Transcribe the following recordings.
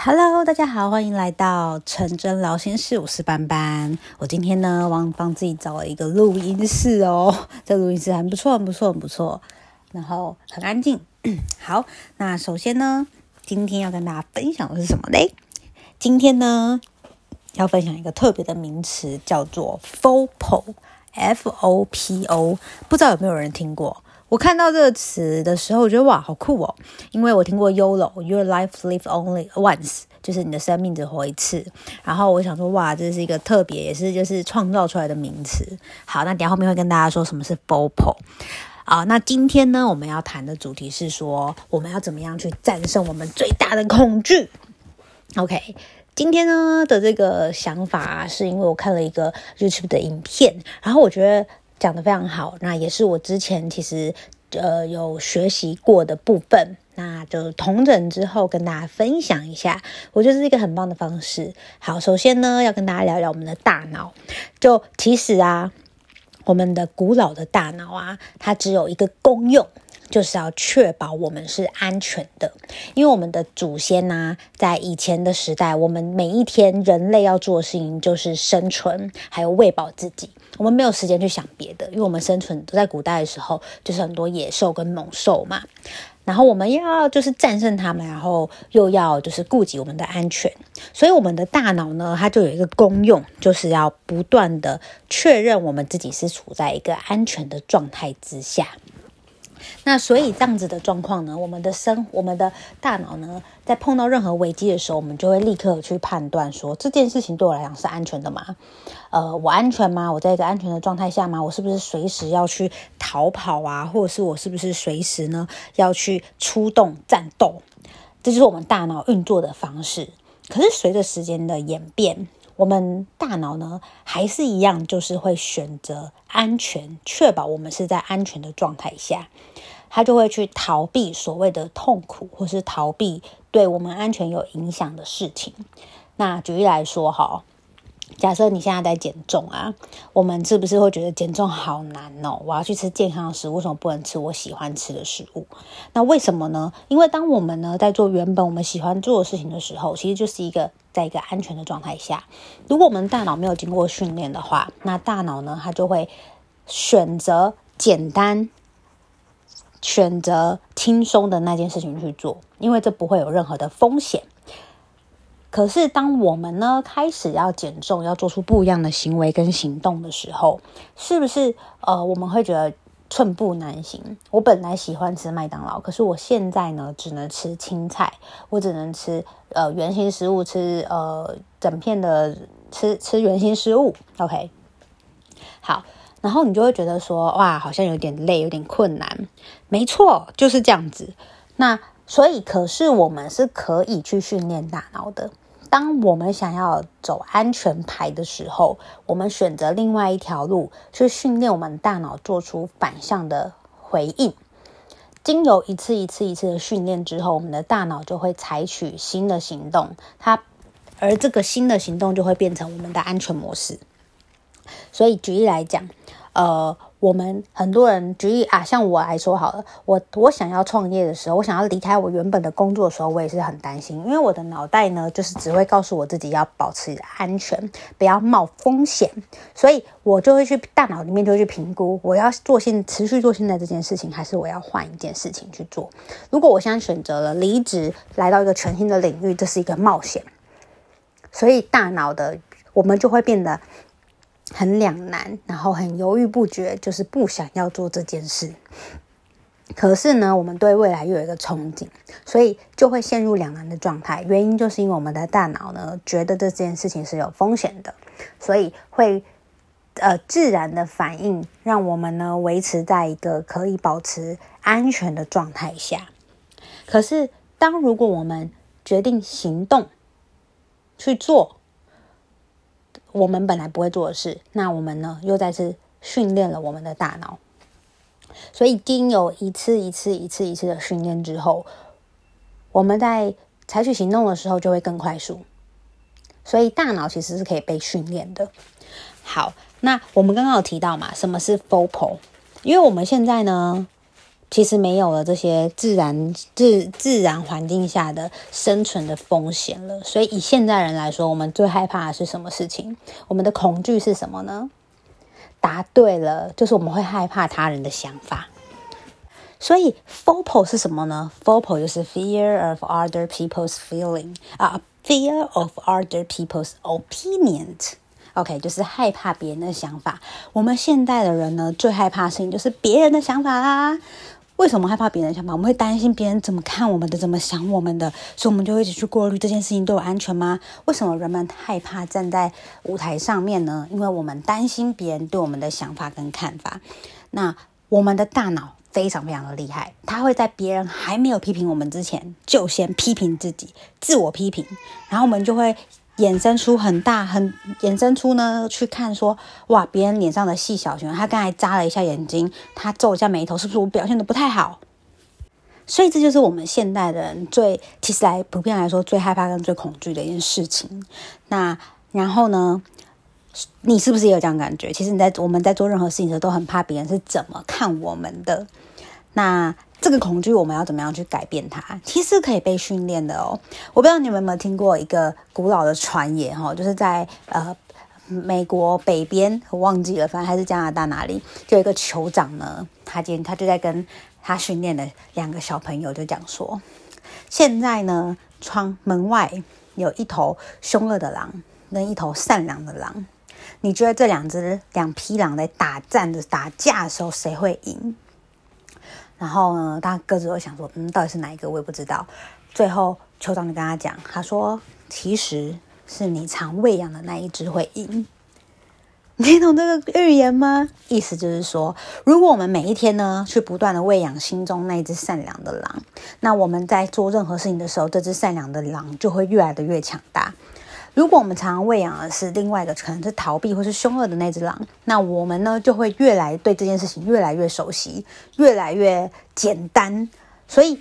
Hello，大家好，欢迎来到陈真聊心事，我是班班。我今天呢，帮帮自己找了一个录音室哦，这录音室很不错，很不错，很不错，然后很安静。好，那首先呢，今天要跟大家分享的是什么嘞？今天呢，要分享一个特别的名词，叫做 FOPO，F-O-P-O，不知道有没有人听过？我看到这个词的时候，我觉得哇，好酷哦！因为我听过 YOLO，Your Life Live Only Once，就是你的生命只活一次。然后我想说，哇，这是一个特别，也是就是创造出来的名词。好，那等下后面会跟大家说什么是 FOPO。啊，那今天呢，我们要谈的主题是说，我们要怎么样去战胜我们最大的恐惧？OK，今天呢的这个想法，是因为我看了一个 YouTube 的影片，然后我觉得。讲得非常好，那也是我之前其实呃有学习过的部分，那就同整之后跟大家分享一下，我觉得是一个很棒的方式。好，首先呢要跟大家聊聊我们的大脑，就其实啊，我们的古老的大脑啊，它只有一个功用。就是要确保我们是安全的，因为我们的祖先呐、啊，在以前的时代，我们每一天人类要做的事情就是生存，还有喂饱自己。我们没有时间去想别的，因为我们生存都在古代的时候，就是很多野兽跟猛兽嘛。然后我们要就是战胜他们，然后又要就是顾及我们的安全。所以我们的大脑呢，它就有一个功用，就是要不断的确认我们自己是处在一个安全的状态之下。那所以这样子的状况呢，我们的生，我们的大脑呢，在碰到任何危机的时候，我们就会立刻去判断说，这件事情对我来讲是安全的吗？呃，我安全吗？我在一个安全的状态下吗？我是不是随时要去逃跑啊？或者是我是不是随时呢要去出动战斗？这就是我们大脑运作的方式。可是随着时间的演变。我们大脑呢，还是一样，就是会选择安全，确保我们是在安全的状态下，他就会去逃避所谓的痛苦，或是逃避对我们安全有影响的事情。那举例来说，哈。假设你现在在减重啊，我们是不是会觉得减重好难哦？我要去吃健康的食物，为什么不能吃我喜欢吃的食物？那为什么呢？因为当我们呢在做原本我们喜欢做的事情的时候，其实就是一个在一个安全的状态下。如果我们大脑没有经过训练的话，那大脑呢它就会选择简单、选择轻松的那件事情去做，因为这不会有任何的风险。可是，当我们呢开始要减重，要做出不一样的行为跟行动的时候，是不是呃我们会觉得寸步难行？我本来喜欢吃麦当劳，可是我现在呢只能吃青菜，我只能吃呃圆形食物，吃呃整片的吃吃圆形食物。OK，好，然后你就会觉得说哇，好像有点累，有点困难。没错，就是这样子。那所以，可是我们是可以去训练大脑的。当我们想要走安全牌的时候，我们选择另外一条路去训练我们大脑做出反向的回应。经由一次一次一次的训练之后，我们的大脑就会采取新的行动。它，而这个新的行动就会变成我们的安全模式。所以，举例来讲，呃。我们很多人举例啊，像我来说好了，我我想要创业的时候，我想要离开我原本的工作的时候，我也是很担心，因为我的脑袋呢，就是只会告诉我自己要保持安全，不要冒风险，所以我就会去大脑里面就去评估，我要做现持续做现在这件事情，还是我要换一件事情去做。如果我现在选择了离职，来到一个全新的领域，这是一个冒险，所以大脑的我们就会变得。很两难，然后很犹豫不决，就是不想要做这件事。可是呢，我们对未来又有一个憧憬，所以就会陷入两难的状态。原因就是因为我们的大脑呢，觉得这件事情是有风险的，所以会呃自然的反应，让我们呢维持在一个可以保持安全的状态下。可是，当如果我们决定行动去做，我们本来不会做的事，那我们呢又再次训练了我们的大脑。所以经有一次一次一次一次的训练之后，我们在采取行动的时候就会更快速。所以大脑其实是可以被训练的。好，那我们刚刚有提到嘛，什么是 FOPO？因为我们现在呢其实没有了这些自然自自然环境下的生存的风险了。所以以现在人来说，我们最害怕的是什么事情？我们的恐惧是什么呢？答对了，就是我们会害怕他人的想法。所以 FOPO 是什么呢？FOPO 就是 Fear of Other People's Feeling 啊，Fear of Other People's opinion。OK，就是害怕别人的想法。我们现代的人呢，最害怕的事情就是别人的想法啦。为什么害怕别人的想法？我们会担心别人怎么看我们的，怎么想我们的，所以我们就会一直去过滤这件事情对我安全吗？为什么人们害怕站在舞台上面呢？因为我们担心别人对我们的想法跟看法。那我们的大脑非常非常的厉害，它会在别人还没有批评我们之前，就先批评自己，自我批评，然后我们就会。衍生出很大很衍生出呢，去看说哇，别人脸上的细小熊，他刚才眨了一下眼睛，他皱一下眉头，是不是我表现得不太好？所以这就是我们现代人最其实来普遍来说最害怕跟最恐惧的一件事情。那然后呢，你是不是也有这样感觉？其实你在我们在做任何事情的时候，都很怕别人是怎么看我们的。那这个恐惧我们要怎么样去改变它？其实可以被训练的哦。我不知道你们有没有听过一个古老的传言哈，就是在呃美国北边，我忘记了，反正还是加拿大哪里，就有一个酋长呢，他今天他就在跟他训练的两个小朋友就讲说，现在呢，窗门外有一头凶恶的狼跟一头善良的狼，你觉得这两只两匹狼在打战的打架的时候谁会赢？然后呢，大家各自都想说，嗯，到底是哪一个？我也不知道。最后，酋长就跟他讲，他说：“其实是你常喂养的那一只会赢。”你懂这个寓言吗？意思就是说，如果我们每一天呢，去不断的喂养心中那一只善良的狼，那我们在做任何事情的时候，这只善良的狼就会越来的越强大。如果我们常常喂养的是另外一个可能是逃避或是凶恶的那只狼，那我们呢就会越来对这件事情越来越熟悉，越来越简单。所以，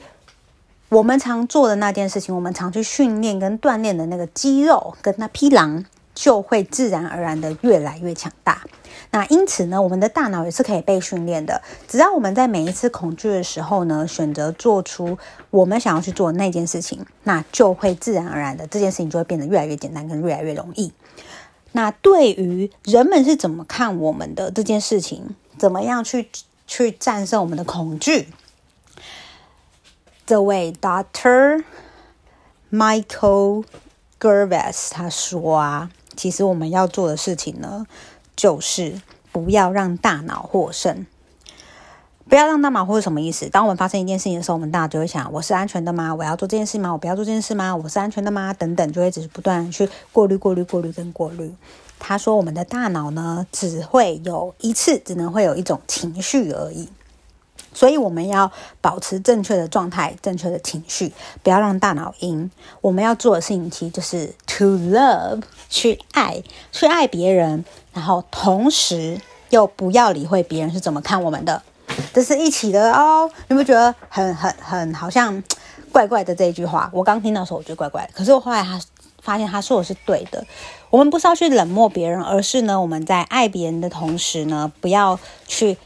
我们常做的那件事情，我们常去训练跟锻炼的那个肌肉跟那匹狼，就会自然而然的越来越强大。那因此呢，我们的大脑也是可以被训练的。只要我们在每一次恐惧的时候呢，选择做出我们想要去做的那件事情，那就会自然而然的这件事情就会变得越来越简单，跟越来越容易。那对于人们是怎么看我们的这件事情，怎么样去去战胜我们的恐惧？这位 Doctor Michael Gervais 他说啊，其实我们要做的事情呢。就是不要让大脑获胜，不要让大脑获胜什么意思？当我们发生一件事情的时候，我们大脑就会想：我是安全的吗？我要做这件事吗？我不要做这件事吗？我是安全的吗？等等，就会只是不断去过滤、过滤、过滤跟过滤。他说，我们的大脑呢，只会有一次，只能会有一种情绪而已。所以我们要保持正确的状态、正确的情绪，不要让大脑赢。我们要做的事情其实就是 to love，去爱，去爱别人，然后同时又不要理会别人是怎么看我们的，这是一起的哦。你有没有觉得很很很好像怪怪的这一句话？我刚听到的时候我觉得怪怪的，可是我后来他发现他说的是对的。我们不是要去冷漠别人，而是呢，我们在爱别人的同时呢，不要去。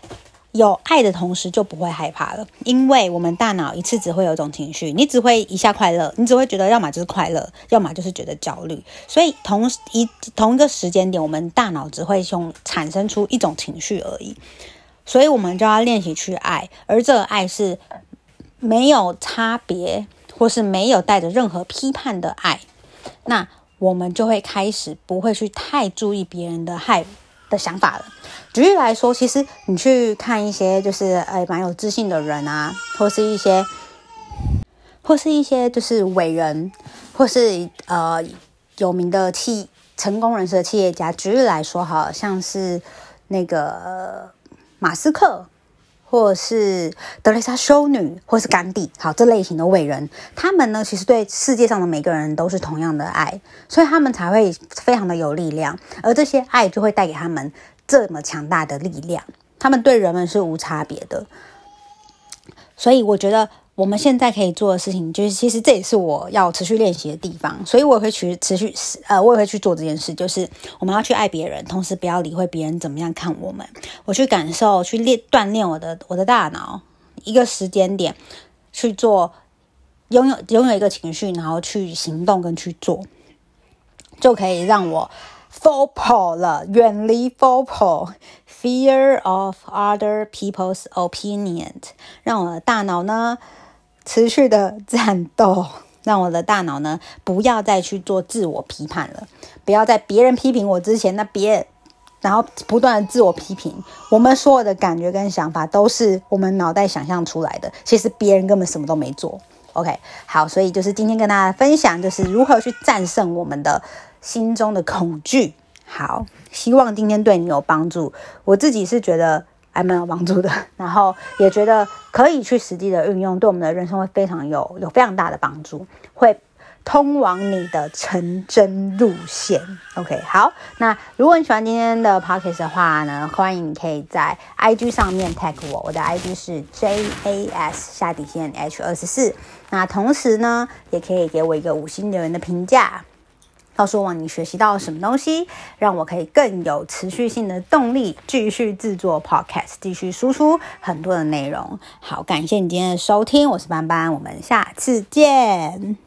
有爱的同时就不会害怕了，因为我们大脑一次只会有一种情绪，你只会一下快乐，你只会觉得要么就是快乐，要么就是觉得焦虑。所以同一同一个时间点，我们大脑只会用产生出一种情绪而已。所以我们就要练习去爱，而这个爱是没有差别，或是没有带着任何批判的爱。那我们就会开始不会去太注意别人的害的想法了。举例来说，其实你去看一些就是诶蛮有自信的人啊，或是一些，或是一些就是伟人，或是呃有名的企成功人士的企业家。举例来说，好像是那个马斯克，或是德蕾莎修女，或是甘地，好，这类型的伟人，他们呢其实对世界上的每个人都是同样的爱，所以他们才会非常的有力量，而这些爱就会带给他们。这么强大的力量，他们对人们是无差别的，所以我觉得我们现在可以做的事情，就是其实这也是我要持续练习的地方，所以我也会去持续，呃，我也会去做这件事，就是我们要去爱别人，同时不要理会别人怎么样看我们，我去感受，去练锻炼我的我的大脑。一个时间点去做，拥有拥有一个情绪，然后去行动跟去做，就可以让我 FOPO 了，远离 FOPO，fear of other people's opinion，让我的大脑呢持续的战斗。让我的大脑呢，不要再去做自我批判了，不要在别人批评我之前，那别，然后不断的自我批评。我们所有的感觉跟想法都是我们脑袋想象出来的，其实别人根本什么都没做。OK，好，所以就是今天跟大家分享，就是如何去战胜我们的心中的恐惧。好，希望今天对你有帮助。我自己是觉得。还蛮有帮助的，然后也觉得可以去实际的运用，对我们的人生会非常有有非常大的帮助，会通往你的成真路线。OK，好，那如果你喜欢今天的 Podcast 的话呢，欢迎你可以在 IG 上面 tag 我，我的 IG 是 JAS 下底线 H 二十四。那同时呢，也可以给我一个五星留言的评价。告诉我你学习到了什么东西，让我可以更有持续性的动力，继续制作 podcast，继续输出很多的内容。好，感谢你今天的收听，我是班班，我们下次见。